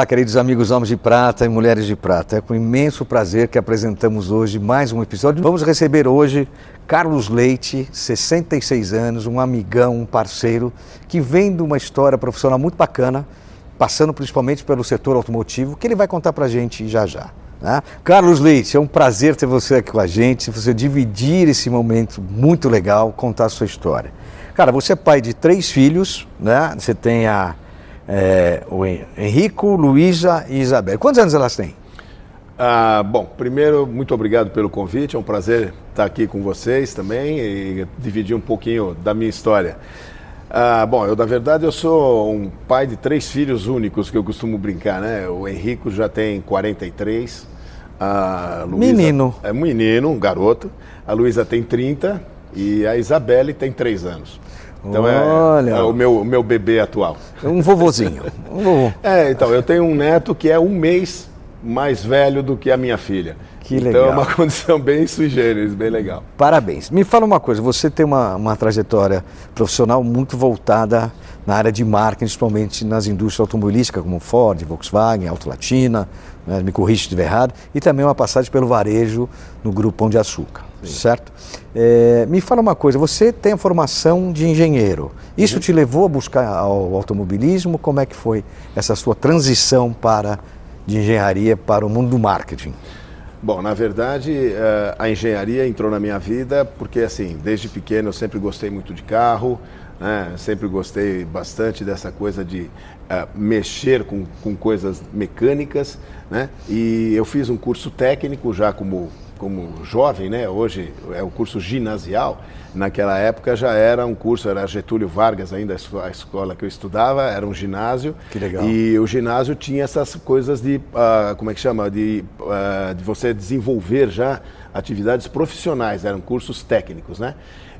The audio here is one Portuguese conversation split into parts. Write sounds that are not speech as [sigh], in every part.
Olá, queridos amigos homens de prata e mulheres de prata. É com imenso prazer que apresentamos hoje mais um episódio. Vamos receber hoje Carlos Leite, 66 anos, um amigão, um parceiro, que vem de uma história profissional muito bacana, passando principalmente pelo setor automotivo, que ele vai contar pra gente já já. Né? Carlos Leite, é um prazer ter você aqui com a gente, você dividir esse momento muito legal, contar a sua história. Cara, você é pai de três filhos, né? Você tem a é, o Henrico, Luísa e Isabel. Quantos anos elas têm? Ah, bom, primeiro, muito obrigado pelo convite. É um prazer estar aqui com vocês também e dividir um pouquinho da minha história. Ah, bom, eu, na verdade, eu sou um pai de três filhos únicos, que eu costumo brincar, né? O Henrico já tem 43. A Luísa, menino. É menino, um garoto. A Luísa tem 30 e a Isabelle tem 3 anos. Então é, Olha. é, é o, meu, meu bebê atual. Um vovozinho. Um vovô. É, então, eu tenho um neto que é um mês mais velho do que a minha filha. Que legal. Então é uma [laughs] condição bem sui generis, bem legal. Parabéns. Me fala uma coisa, você tem uma, uma trajetória profissional muito voltada na área de marketing, principalmente nas indústrias automobilísticas, como Ford, Volkswagen, Auto Latina, né, me corrija se estiver errado, e também uma passagem pelo varejo no Grupo Pão de Açúcar, Sim. certo? É, me fala uma coisa, você tem a formação de engenheiro, isso uhum. te levou a buscar ao automobilismo? Como é que foi essa sua transição para de engenharia para o mundo do marketing? Bom, na verdade, eh, a engenharia entrou na minha vida porque, assim, desde pequeno eu sempre gostei muito de carro, né? sempre gostei bastante dessa coisa de uh, mexer com, com coisas mecânicas, né? E eu fiz um curso técnico já como como jovem, né? Hoje é o curso ginasial. Naquela época já era um curso, era Getúlio Vargas ainda a escola que eu estudava, era um ginásio. Que legal. E o ginásio tinha essas coisas de, uh, como é que chama, de, uh, de você desenvolver já atividades profissionais, eram cursos técnicos, né?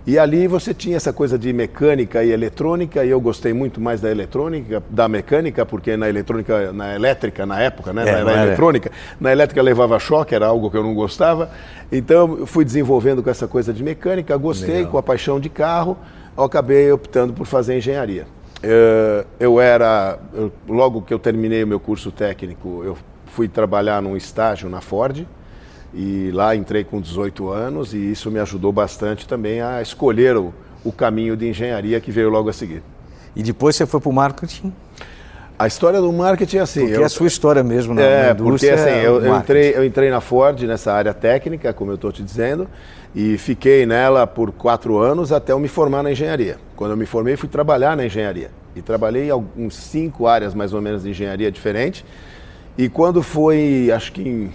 E ali você tinha essa coisa de mecânica e eletrônica, e eu gostei muito mais da eletrônica, da mecânica, porque na eletrônica, na elétrica, na época, né? É, na, eletrônica, na elétrica levava choque, era algo que eu não gostava. Então eu fui desenvolvendo com essa coisa de mecânica, gostei, Legal. com a paixão de carro, eu acabei optando por fazer engenharia. Eu, eu era, logo que eu terminei o meu curso técnico, eu fui trabalhar num estágio na Ford, e lá entrei com 18 anos e isso me ajudou bastante também a escolher o, o caminho de engenharia que veio logo a seguir. E depois você foi para o marketing? A história do marketing é assim. Porque eu, é a sua história mesmo na, é, na indústria. Porque assim, eu, eu, entrei, eu entrei na Ford nessa área técnica, como eu estou te dizendo, e fiquei nela por quatro anos até eu me formar na engenharia. Quando eu me formei, fui trabalhar na engenharia. E trabalhei em alguns cinco áreas mais ou menos de engenharia diferente. E quando foi, acho que em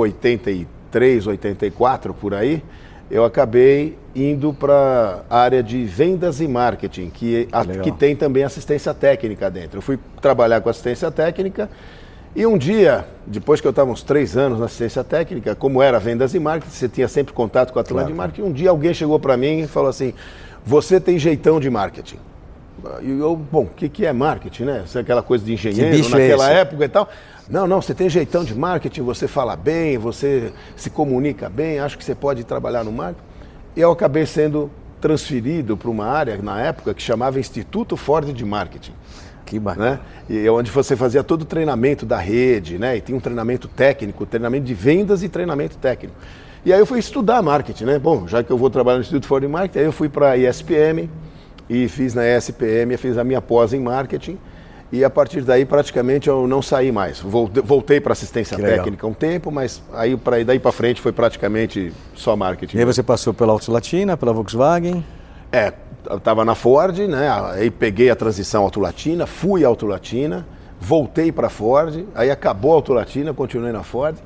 83, 84 por aí, eu acabei indo para a área de vendas e marketing, que, a, que tem também assistência técnica dentro. Eu fui trabalhar com assistência técnica e um dia, depois que eu estava uns três anos na assistência técnica, como era vendas e marketing, você tinha sempre contato com a turma claro. de marketing, um dia alguém chegou para mim e falou assim, você tem jeitão de marketing. E eu, bom, o que, que é marketing, né? É aquela coisa de engenheiro naquela é época e tal. Não, não, você tem jeitão de marketing, você fala bem, você se comunica bem, acho que você pode trabalhar no marketing. E eu acabei sendo transferido para uma área, na época, que chamava Instituto Ford de Marketing. Que bacana. Né? E é onde você fazia todo o treinamento da rede, né? E tinha um treinamento técnico, treinamento de vendas e treinamento técnico. E aí eu fui estudar marketing, né? Bom, já que eu vou trabalhar no Instituto Ford de Marketing, aí eu fui para a ESPM e fiz na ESPM, fiz a minha pós em marketing. E a partir daí praticamente eu não saí mais. Voltei para assistência técnica um tempo, mas aí para daí para frente foi praticamente só marketing. E aí você passou pela Auto Latina, pela Volkswagen? É, estava na Ford, né? Aí peguei a transição Auto Latina, fui Auto Latina, voltei para a Ford, aí acabou a Auto Latina, continuei na Ford.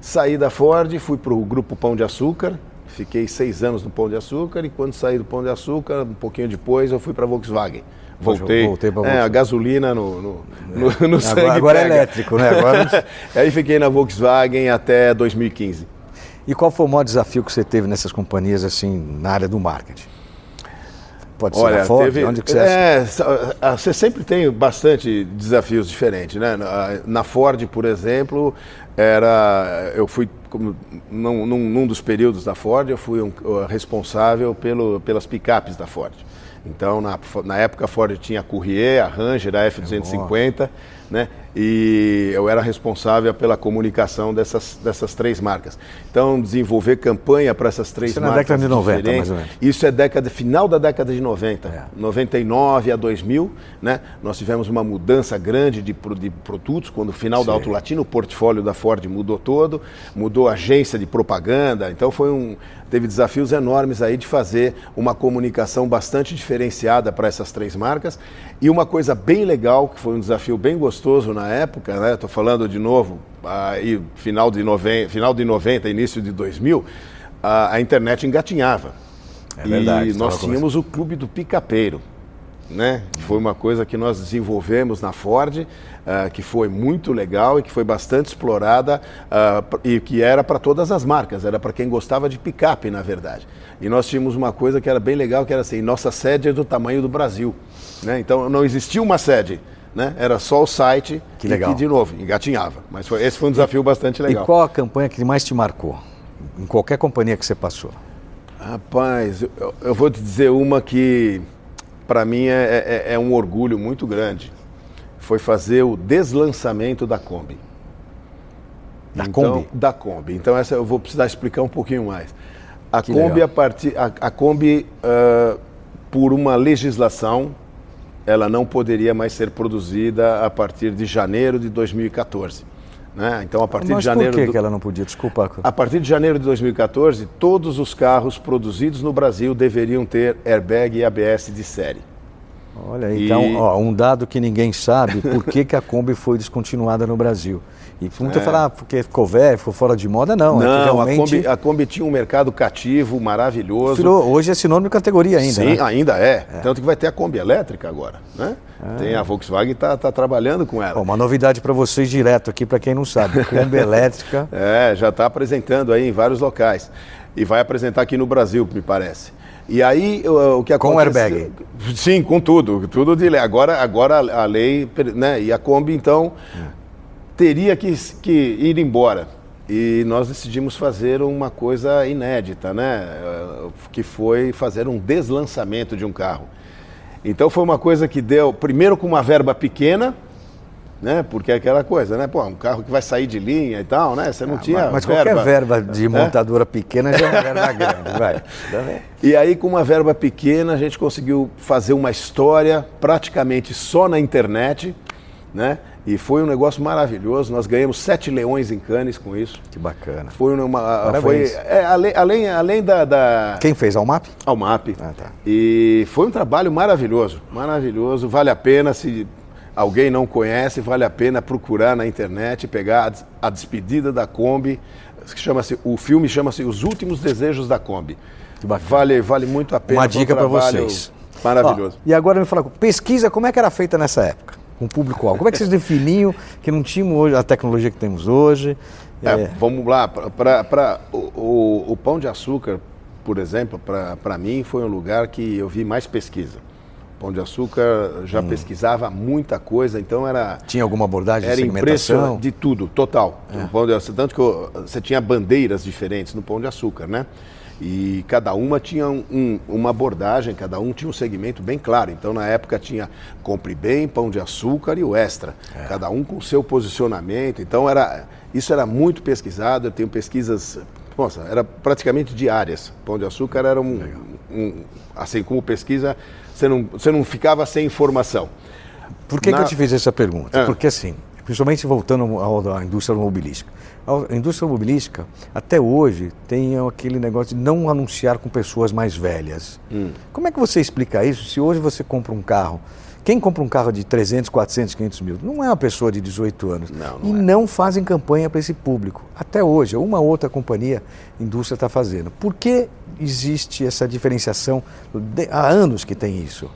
Saí da Ford, fui para o grupo Pão de Açúcar, fiquei seis anos no Pão de Açúcar e quando saí do Pão de Açúcar, um pouquinho depois, eu fui para a Volkswagen. Voltei, voltei para é, a gasolina no, no, no, no sangue Agora, agora é elétrico, né? Agora... [laughs] Aí fiquei na Volkswagen até 2015. E qual foi o maior desafio que você teve nessas companhias, assim, na área do marketing? Pode ser Olha, Ford? Teve, Onde que você é, Você sempre tem bastante desafios diferentes, né? Na Ford, por exemplo, era eu fui num, num, dos períodos da Ford eu fui um, responsável pelo, pelas picapes da Ford então na, na época a Ford tinha a Courier, a Ranger, a F250 né? E eu era responsável pela comunicação dessas, dessas três marcas. Então, desenvolver campanha para essas três Isso marcas. Isso é na década de 90, mais ou menos. Isso é década, final da década de 90. É. 99 a 2000, né? Nós tivemos uma mudança grande de, de produtos, quando no final Sim. da Auto Latino, o portfólio da Ford mudou todo, mudou a agência de propaganda. Então, foi um, teve desafios enormes aí de fazer uma comunicação bastante diferenciada para essas três marcas. E uma coisa bem legal, que foi um desafio bem gostoso na época, né? Estou falando de novo, aí, final, de 90, final de 90, início de 2000, a, a internet engatinhava. É verdade, e nós tínhamos o Clube do Picapeiro né? Foi uma coisa que nós desenvolvemos na Ford, uh, que foi muito legal e que foi bastante explorada uh, e que era para todas as marcas, era para quem gostava de picape, na verdade. E nós tínhamos uma coisa que era bem legal, que era assim, nossa sede é do tamanho do Brasil, né? Então não existia uma sede, né? Era só o site que legal. e que, de novo, engatinhava. Mas foi, esse foi um desafio bastante legal. E qual a campanha que mais te marcou? Em qualquer companhia que você passou? Rapaz, eu, eu vou te dizer uma que para mim é, é, é, um orgulho muito grande. Foi fazer o deslançamento da Kombi. Da então, Kombi? Da Kombi. Então essa eu vou precisar explicar um pouquinho mais. A que Kombi, a, partir, a, a Kombi uh, por uma legislação, ela não poderia mais ser produzida a partir de janeiro de 2014. Né? Então, a partir Mas de janeiro. Por que, do... que ela não podia? Desculpa. A partir de janeiro de 2014, todos os carros produzidos no Brasil deveriam ter airbag e ABS de série. Olha, e... então, ó, um dado que ninguém sabe, por que, que a Kombi foi descontinuada no Brasil? E muita é. fala, ah, porque ficou velho, ficou fora de moda, não. É não, é realmente... a, Kombi, a Kombi tinha um mercado cativo, maravilhoso. Virou, hoje é sinônimo de categoria ainda, Sim, né? ainda é. é. Tanto que vai ter a Kombi elétrica agora, né? É. Tem a Volkswagen está tá trabalhando com ela. Bom, uma novidade para vocês direto aqui, para quem não sabe, Kombi elétrica. [laughs] É, já está apresentando aí em vários locais. E vai apresentar aqui no Brasil, me parece. E aí o, que acontece... Com airbag? Sim, com tudo. Tudo de lei. Agora, agora a lei, né? E a Kombi, então, teria que, que ir embora. E nós decidimos fazer uma coisa inédita, né? Que foi fazer um deslançamento de um carro. Então foi uma coisa que deu, primeiro com uma verba pequena, né? Porque é aquela coisa, né? Pô, um carro que vai sair de linha e tal, né? Você não ah, tinha mas, mas verba. qualquer verba de montadora é? pequena já é uma verba grande, vai. [laughs] E aí, com uma verba pequena, a gente conseguiu fazer uma história praticamente só na internet, né? E foi um negócio maravilhoso. Nós ganhamos sete leões em Cannes com isso. Que bacana. Foi uma. Foi, é, além, além, além da, da, Quem fez? Almap? Almap. Ah, tá. E foi um trabalho maravilhoso. Maravilhoso. Vale a pena se alguém não conhece, vale a pena procurar na internet, pegar a, despedida da Kombi, que chama-se, o filme chama-se Os Últimos Desejos da Kombi. Vale, vale muito a pena. Uma dica para vocês. Maravilhoso. Ó, e agora me fala, pesquisa, como é que era feita nessa época? Com o público-alvo. Como é que vocês definiam que não tínhamos hoje a tecnologia que temos hoje? É, é... Vamos lá, para o, o, o Pão de Açúcar, por exemplo, para mim foi um lugar que eu vi mais pesquisa. Pão de Açúcar já hum. pesquisava muita coisa, então era. Tinha alguma abordagem era de segmentação? de tudo, total. É. Pão de Açúcar, tanto que eu, você tinha bandeiras diferentes no Pão de Açúcar, né? E cada uma tinha um, um, uma abordagem, cada um tinha um segmento bem claro. Então, na época, tinha Compre Bem, Pão de Açúcar e o Extra. É. Cada um com seu posicionamento. Então, era, isso era muito pesquisado. Eu tenho pesquisas nossa, era praticamente diárias. Pão de Açúcar era um, um assim como pesquisa, você não, você não ficava sem informação. Por que, Na... que eu te fiz essa pergunta? É. Porque assim, principalmente voltando à indústria automobilística. A indústria automobilística, até hoje, tem aquele negócio de não anunciar com pessoas mais velhas. Hum. Como é que você explica isso se hoje você compra um carro quem compra um carro de 300, 400, 500 mil não é uma pessoa de 18 anos. Não, não e é. não fazem campanha para esse público. Até hoje, uma outra companhia, indústria está fazendo. Por que existe essa diferenciação? Há anos que tem isso.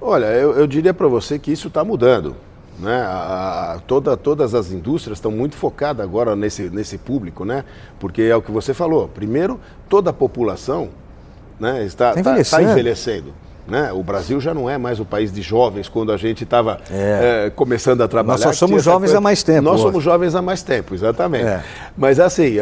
Olha, eu, eu diria para você que isso está mudando. Né? A, a, toda, todas as indústrias estão muito focadas agora nesse, nesse público, né? porque é o que você falou. Primeiro, toda a população né, está, tá, tá envelhecendo. Né? O Brasil já não é mais o país de jovens quando a gente estava é. é, começando a trabalhar. Nós só somos jovens coisa... há mais tempo. Nós hoje. somos jovens há mais tempo, exatamente. É. Mas assim,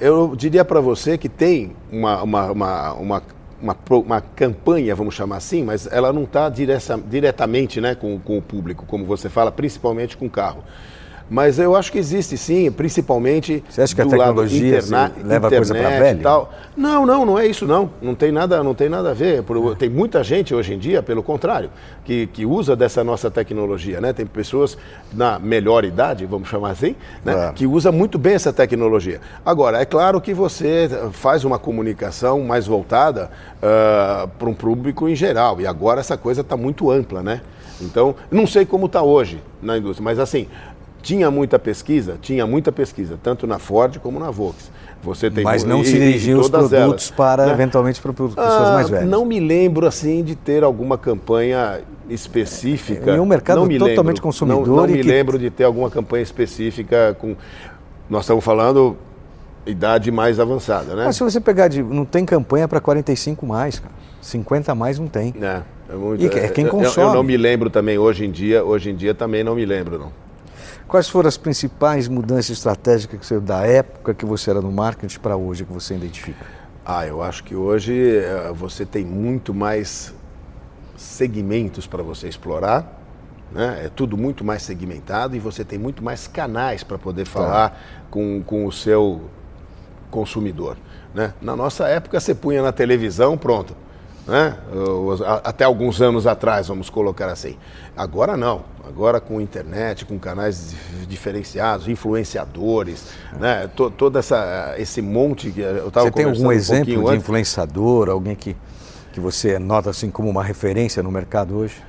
eu diria para você que tem uma, uma, uma, uma uma, uma, campanha, vamos chamar assim, mas ela não está diretamente né, com, com, o público, como você fala, principalmente com o carro. Mas eu acho que existe sim, principalmente Você acha que a tecnologia interna, leva internet coisa para velho? Tal. Não, não, não é isso não. Não tem nada, não tem nada a ver. Tem muita gente hoje em dia, pelo contrário, que, que usa dessa nossa tecnologia, né? Tem pessoas na melhor idade, vamos chamar assim, né? É. que usa muito bem essa tecnologia. Agora, é claro que você faz uma comunicação mais voltada uh, para um público em geral. E agora essa coisa está muito ampla, né? Então, não sei como está hoje na indústria, mas assim, tinha muita pesquisa? Tinha muita pesquisa, tanto na Ford como na Volkswagen. Você tem Mas não se dirigiam os produtos elas, para, né? eventualmente, para pessoas ah, mais velhas. Não me lembro, assim, de ter alguma campanha específica. Em um mercado totalmente lembro, consumidor. Não, não me que... lembro de ter alguma campanha específica com... Nós estamos falando idade mais avançada, né? Mas se você pegar de... Não tem campanha para 45 mais, cara. 50 mais não tem. É, é, muito, e é quem consome. Eu, eu não me lembro também, hoje em dia, hoje em dia também não me lembro, não. Quais foram as principais mudanças estratégicas que você, da época que você era no marketing para hoje que você identifica? Ah, eu acho que hoje eh, você tem muito mais segmentos para você explorar. Né? É tudo muito mais segmentado e você tem muito mais canais para poder tá. falar tá. com, com o seu consumidor. Né? Na nossa época, você punha na televisão, pronto. Né? Até alguns anos atrás, vamos colocar assim. Agora não. Agora com internet, com canais diferenciados, influenciadores, né? todo essa, esse monte que eu estava Você tem algum um exemplo de antes. influenciador, alguém que, que você nota assim como uma referência no mercado hoje?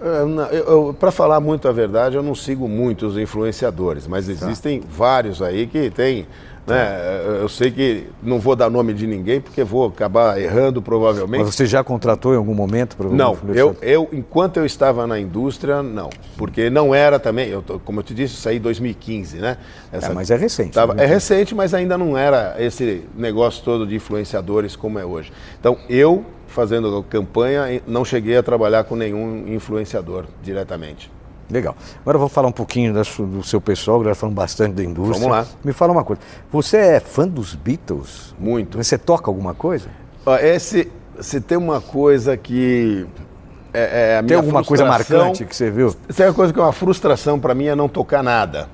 É, Para falar muito a verdade, eu não sigo muitos influenciadores, mas tá. existem tá. vários aí que têm né? Eu sei que não vou dar nome de ninguém porque vou acabar errando provavelmente. Mas você já contratou em algum momento? Para não, eu, eu enquanto eu estava na indústria, não. Porque não era também, eu, como eu te disse, eu saí em 2015, né? Essa, é, mas é recente. Tava, né? É recente, mas ainda não era esse negócio todo de influenciadores como é hoje. Então, eu, fazendo campanha, não cheguei a trabalhar com nenhum influenciador diretamente. Legal. Agora vou falar um pouquinho do seu pessoal, já falando bastante da indústria. Vamos lá. Me fala uma coisa. Você é fã dos Beatles? Muito. Você toca alguma coisa? Esse, se tem uma coisa que é, é a tem alguma coisa marcante que você viu? Tem uma coisa que é uma frustração para mim é não tocar nada.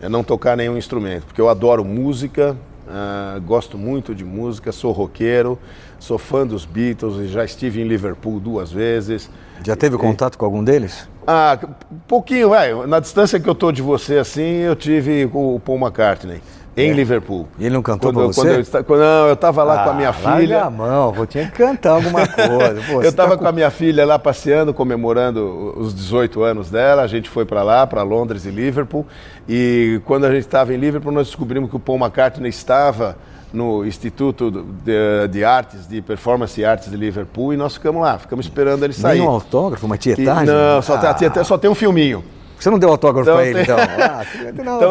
É não tocar nenhum instrumento, porque eu adoro música, uh, gosto muito de música, sou roqueiro, sou fã dos Beatles e já estive em Liverpool duas vezes. Já teve contato com algum deles? Ah, pouquinho, vai. Na distância que eu tô de você, assim, eu tive o Paul McCartney. Em é. Liverpool. E ele não cantou quando, pra você? Quando eu, quando, não, eu estava lá ah, com a minha filha. a mão, vou tinha que cantar alguma [laughs] coisa. Pô, eu estava tá com... com a minha filha lá passeando, comemorando os 18 anos dela. A gente foi para lá, para Londres e Liverpool. E quando a gente estava em Liverpool, nós descobrimos que o Paul McCartney estava no Instituto de, de, Artes, de Performance e Artes de Liverpool, e nós ficamos lá, ficamos esperando ele sair. Nem um autógrafo, uma tietagem? não, só, ah. tem, só tem um filminho. Você não deu autógrafo então, [laughs] para ele, então? Ah,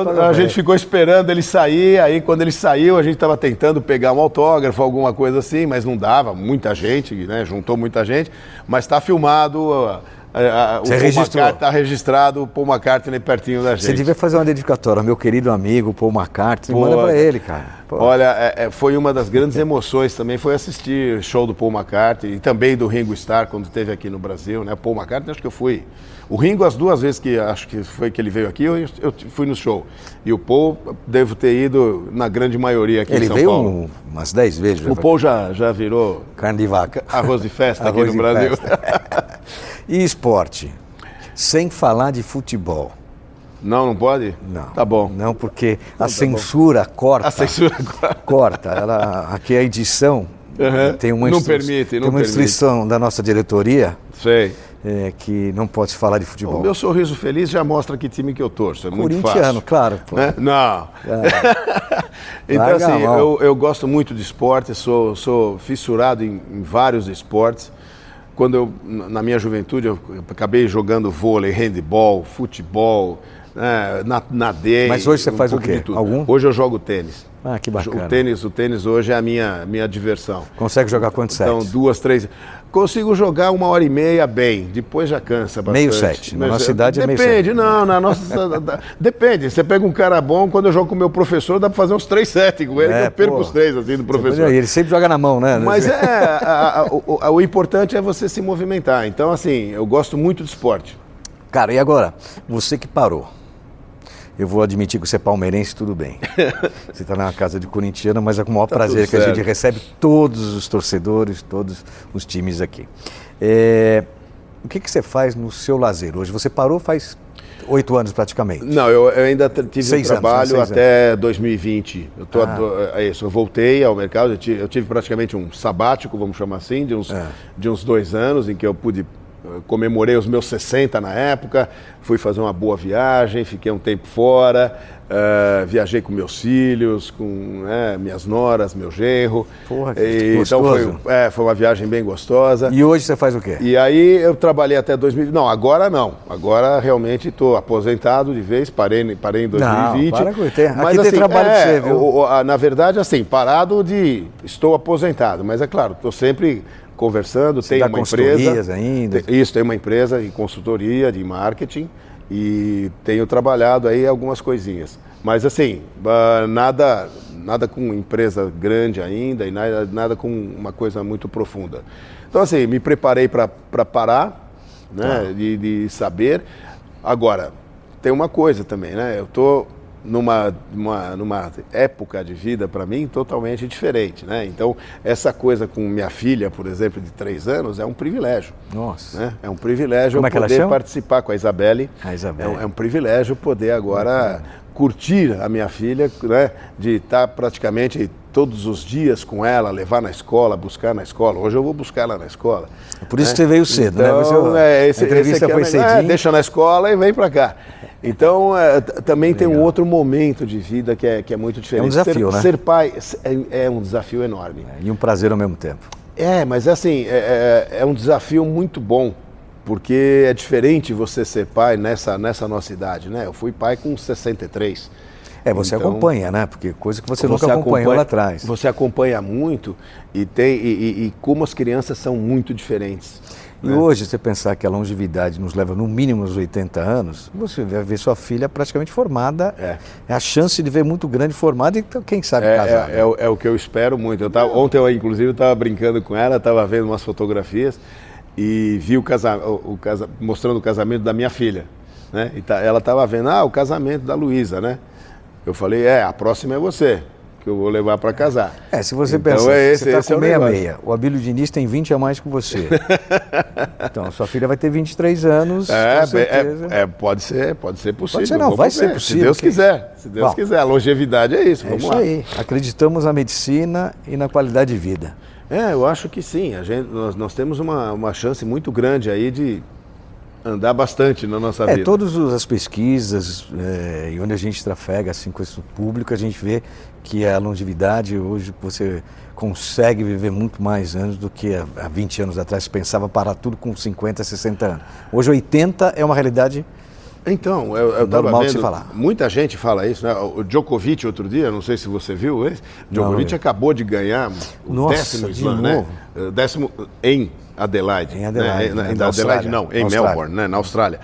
então a gente ficou esperando ele sair, aí quando ele saiu, a gente estava tentando pegar um autógrafo, alguma coisa assim, mas não dava, muita gente, né? Juntou muita gente, mas está filmado a, a, o Você Paul registrou? McCartney tá registrado o Paul McCartney pertinho da gente. Você devia fazer uma dedicatória meu querido amigo Paul McCartney. Pô, Manda pra ele, cara. Pô. Olha, é- é, foi uma das grandes emoções também, foi assistir o show do Paul McCartney e também do Ringo Starr quando esteve aqui no Brasil, né? Paul McCartney, acho que eu fui. O Ringo, as duas vezes que acho que foi que ele veio aqui, eu, eu fui no show. E o Paul, devo ter ido na grande maioria aqui ele em São veio Paulo. um- umas 10 vezes. O. Paul já, já virou Carne de vaca. arroz de festa aqui Arroz no de Brasil. [laughs] e esporte? Sem falar de futebol. Não, não pode? Não. Tá bom. Não, porque a censura corta. A censura corta. Ela, aqui a edição Uhum. tem uma, Não permite, tem não uma permite. instrução da nossa diretoria Sei. é, que não pode se falar de O futebol. meu sorriso feliz já mostra que time que eu torço. É muito fácil. claro. pô. Né? Não. [laughs] então, Larga assim, eu, eu gosto muito de esporte, sou, sou fissurado em, em vários esportes. Quando eu, na minha juventude, eu acabei jogando vôlei, handball, futebol, né, na- nadei. Mas hoje você um faz o quê? Algum? Hoje eu jogo tênis. Ah, que bacana. O tênis, o tênis hoje é a minha, minha diversão. Consegue jogar quantos Então, sets? duas, três. Consigo jogar uma hora e meia bem, depois já cansa bastante. Meio set. Na Mas, nossa cidade é meio Depende, set. não, na nossa. depende. Você pega um cara bom, quando eu jogo com o meu professor, dá pra fazer uns três sets com ele, É, que eu perco pô. os três assim do professor. Ele sempre joga na mão, né? Mas [laughs] é, a- a- o, o- o importante é você se movimentar. Então, assim, eu gosto muito de esporte. Cara, e agora? Você que parou. Eu vou admitir que você é palmeirense, tudo bem. [laughs] Você está na casa de corintiano, mas é com o maior prazer tudo que a gente recebe todos os torcedores, todos os times aqui. É, O que, que você faz no seu lazer hoje? Você parou faz oito anos praticamente. Não, eu, eu ainda tive Seis um anos, né? trabalho Seis até 2020. Eu, tô, Ah. ado- é isso, eu voltei ao mercado, eu tive, eu tive praticamente um sabático, vamos chamar assim, de uns, É. de uns dois anos, em que eu pude. Eh, Comemorei os meus 60 na época, fui fazer uma boa viagem, fiquei um tempo fora, eh, viajei com meus filhos, com né, minhas noras, meu genro. Porra, que E, então foi, é, foi uma viagem bem gostosa. E hoje você faz o quê? E aí eu trabalhei até 2000. Não, agora não. Agora realmente estou aposentado de vez, parei, parei em 2020. para com- aqui tem trabalho pra você, viu? na verdade, assim, parado de. Estou aposentado, mas é claro, estou sempre conversando, tenho dá uma empresa. ainda? Te- Isso, tenho uma empresa de consultoria, de marketing e tenho trabalhado aí algumas coisinhas. Mas assim, ah, nada, nada com empresa grande ainda e nada, nada com uma coisa muito profunda. Então assim, me preparei para parar, né, Tá. de, de saber. Agora, tem uma coisa também, né? Eu tô numa, numa, numa época de vida para mim totalmente diferente, né? Então essa coisa com minha filha, por exemplo, de três anos, é um privilégio. Nossa. Né? É um privilégio Como é poder chama? participar com a Isabelle. A Isabelle. É um, é um privilégio poder agora curtir a minha filha, né? De estar praticamente todos os dias com ela, levar na escola, buscar na escola. Hoje eu vou buscar ela na escola. Por isso que você veio cedo, né? Então, Você- é, esse, a entrevista esse aqui foi é, cedinho. É, deixa na escola e vem para cá. Então, é, também tem um outro momento de vida que é, que é muito diferente. desafio, ser, né? Ser pai é, é um desafio enorme. E um prazer ao mesmo tempo. É, mas assim, é, é- é um desafio muito bom, porque é diferente você ser pai nessa, nessa nossa idade, né? Eu fui pai com 63. É, você Então, acompanha, né? Porque coisa que você, nunca acompanhou lá atrás. Você acompanha muito e, tem, e, e- e como as crianças são muito diferentes. E hoje, você pensar que a longevidade nos leva no mínimo aos 80 anos, você vai ver sua filha praticamente formada. É. a chance de ver muito grande formada e então, quem sabe É, casar. é, é o- é o que eu espero muito. Eu tava- ontem, eu, inclusive, eu estava brincando com ela, estava vendo umas fotografias e vi o, casa, o, o casa, mostrando o casamento da minha filha. Né? E tá- ela estava vendo, ah, o casamento da Luísa, né? Eu falei, é, a próxima é você, que eu vou levar para casar. É, se você Então, pensar, é esse- você está esse é com o negócio. meia-meia, o Abílio Diniz tem 20 a mais que você. [laughs] então, sua filha vai ter 23 anos, É, com certeza. é, é, pode ser, pode ser possível. ser, não, vai ser ver, possível, Se Deus quem- quiser, se Deus Bom. quiser. A longevidade é isso, É vamos isso lá. aí. Acreditamos na medicina e na qualidade de vida. É, eu acho que sim. A gente, nós, nós temos uma, uma chance muito grande aí de andar bastante na nossa É, vida. todas as pesquisas é, e onde a gente trafega assim, com esse público, a gente vê que a longevidade, hoje você consegue viver muito mais anos do que há há 20 anos atrás. Pensava parar tudo com 50, 60 anos. Hoje 80 é uma realidade Então, eu, eu Normal de vendo, se falar. muita gente fala isso, né? O Djokovic outro dia, não sei se você viu esse, Djokovic não acabou de ganhar o Nossa, décimo slam, né? novo? Eh, Décimo em Adelaide. Em Adelaide, né? né? Em Na Adelaide não, em. Melbourne, né? na Austrália.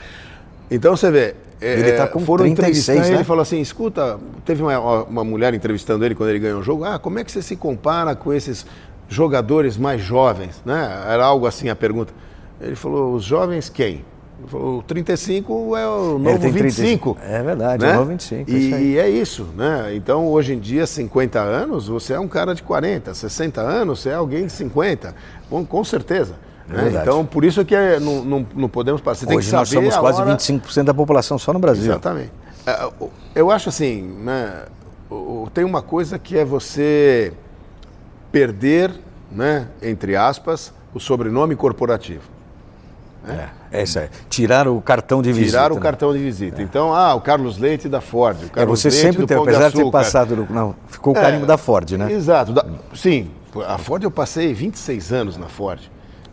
Então você vê, é, Ele tá com foram 36, entrevistar ele né? e falou assim, escuta, teve uma, uma mulher entrevistando ele quando ele ganhou o jogo, ah, como é que você se compara com esses jogadores mais jovens? Né? Era algo assim a pergunta. Ele falou, os jovens quem? O 35 é o novo tem 25. 35. É verdade, é o novo 25, é isso aí. E é isso, né? Então, hoje em dia, 50 anos, você é um cara de 40, 60 anos, você é alguém de 50. Bom, com certeza. né? verdade. Então, por isso é que é, não, não, não podemos passar. Você Hoje nós somos quase hora... 25% da população só no Brasil. Exatamente. É, Eu acho assim, né? Tem uma coisa que é você perder, né? Entre aspas, o sobrenome corporativo. É, é isso aí. Tirar o cartão de visita. Tirar o né? cartão de visita. Então, ah, o Carlos Leite da Ford. O É, Carlos você Leite sempre tem, Pão de apesar de ter passado. no- Não, ficou o É, carimbo da Ford, né? Exato. Da- sim, a Ford eu passei 26 anos na Ford.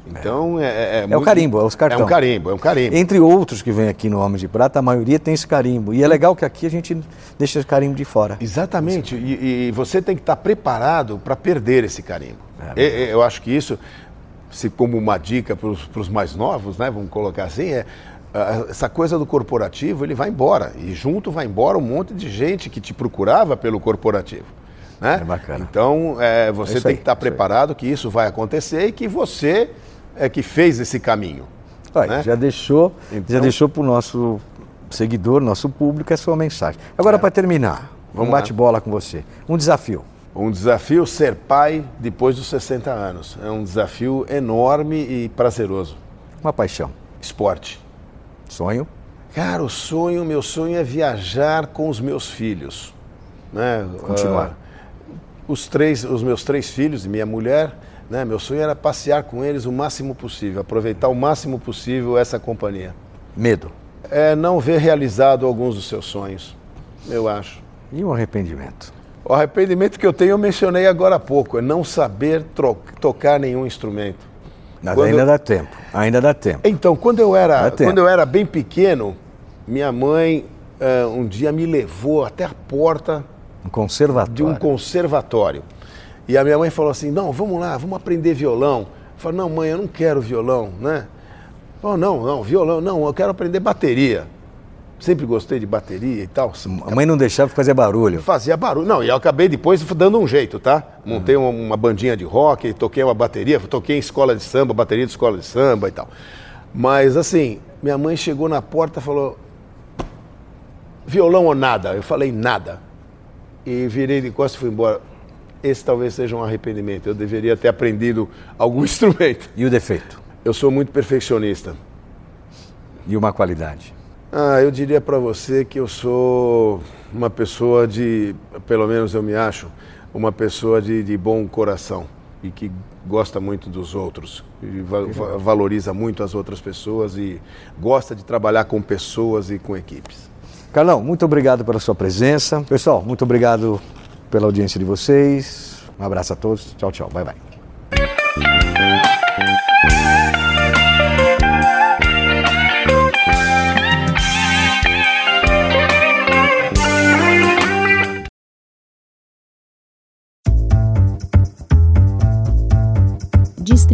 Então é. É, É o carimbo, é os cartão. É um carimbo, é um carimbo. Entre outros que vêm aqui no Homem de Prata, a maioria tem esse carimbo. E é legal que aqui a gente deixa esse carimbo de fora. Exatamente. E, e você tem que estar preparado para perder esse carimbo. É eu acho que isso, se como uma dica para os mais novos, né, vamos colocar assim, é essa coisa do corporativo, ele vai embora. E junto vai embora um monte de gente que te procurava pelo corporativo. Né? É bacana. Então, é, você É tem aí, que estar aí. preparado que isso vai acontecer e que você é que fez esse caminho. Olha, né? Já deixou, já Então- deixou para o nosso seguidor, nosso público, a sua mensagem. Agora, para terminar, um É. Vamos lá. bate-bola com você. Um desafio. Um desafio ser pai depois dos 60 anos. É um desafio enorme e prazeroso. Uma paixão. Esporte. Sonho. Cara, o sonho, meu sonho é viajar com os meus filhos. Né? Continuar. Ah, os, três, os meus três filhos e minha mulher, né? meu sonho era passear com eles o máximo possível, aproveitar o máximo possível essa companhia. Medo. É não ver realizado alguns dos seus sonhos, eu acho. E um arrependimento. O arrependimento que eu tenho eu mencionei agora há pouco, é não saber tocar nenhum instrumento. Mas Quando- ainda dá tempo. Ainda dá tempo. Então, quando eu era, quando eu era bem pequeno, minha mãe eh, um dia me levou até a porta Um conservatório. de um conservatório. E a minha mãe falou assim: não, vamos lá, vamos aprender violão. Eu falei, não, mãe, eu não quero violão, né? Oh, não, não, violão, não, eu quero aprender bateria. Sempre gostei de bateria e tal. A mãe não deixava fazer barulho. Fazia barulho. Não, e eu acabei depois dando um jeito, tá? Montei uma, uma bandinha de rock, toquei uma bateria, toquei em escola de samba, bateria de escola de samba e tal. Mas assim, minha mãe chegou na porta e falou: violão ou nada? Eu falei nada. E virei de costas e fui embora. Esse talvez seja um arrependimento. Eu deveria ter aprendido algum [laughs] instrumento. E o defeito? Eu sou muito perfeccionista. E uma qualidade? Ah, eu diria para você que eu sou uma pessoa de, pelo menos eu me acho, uma pessoa de, de bom coração e que gosta muito dos outros, e va- valoriza muito as outras pessoas e gosta de trabalhar com pessoas e com equipes. Carlão, muito obrigado pela sua presença. Pessoal, muito obrigado pela audiência de vocês. Um abraço a todos. Tchau, tchau. Bye, bye.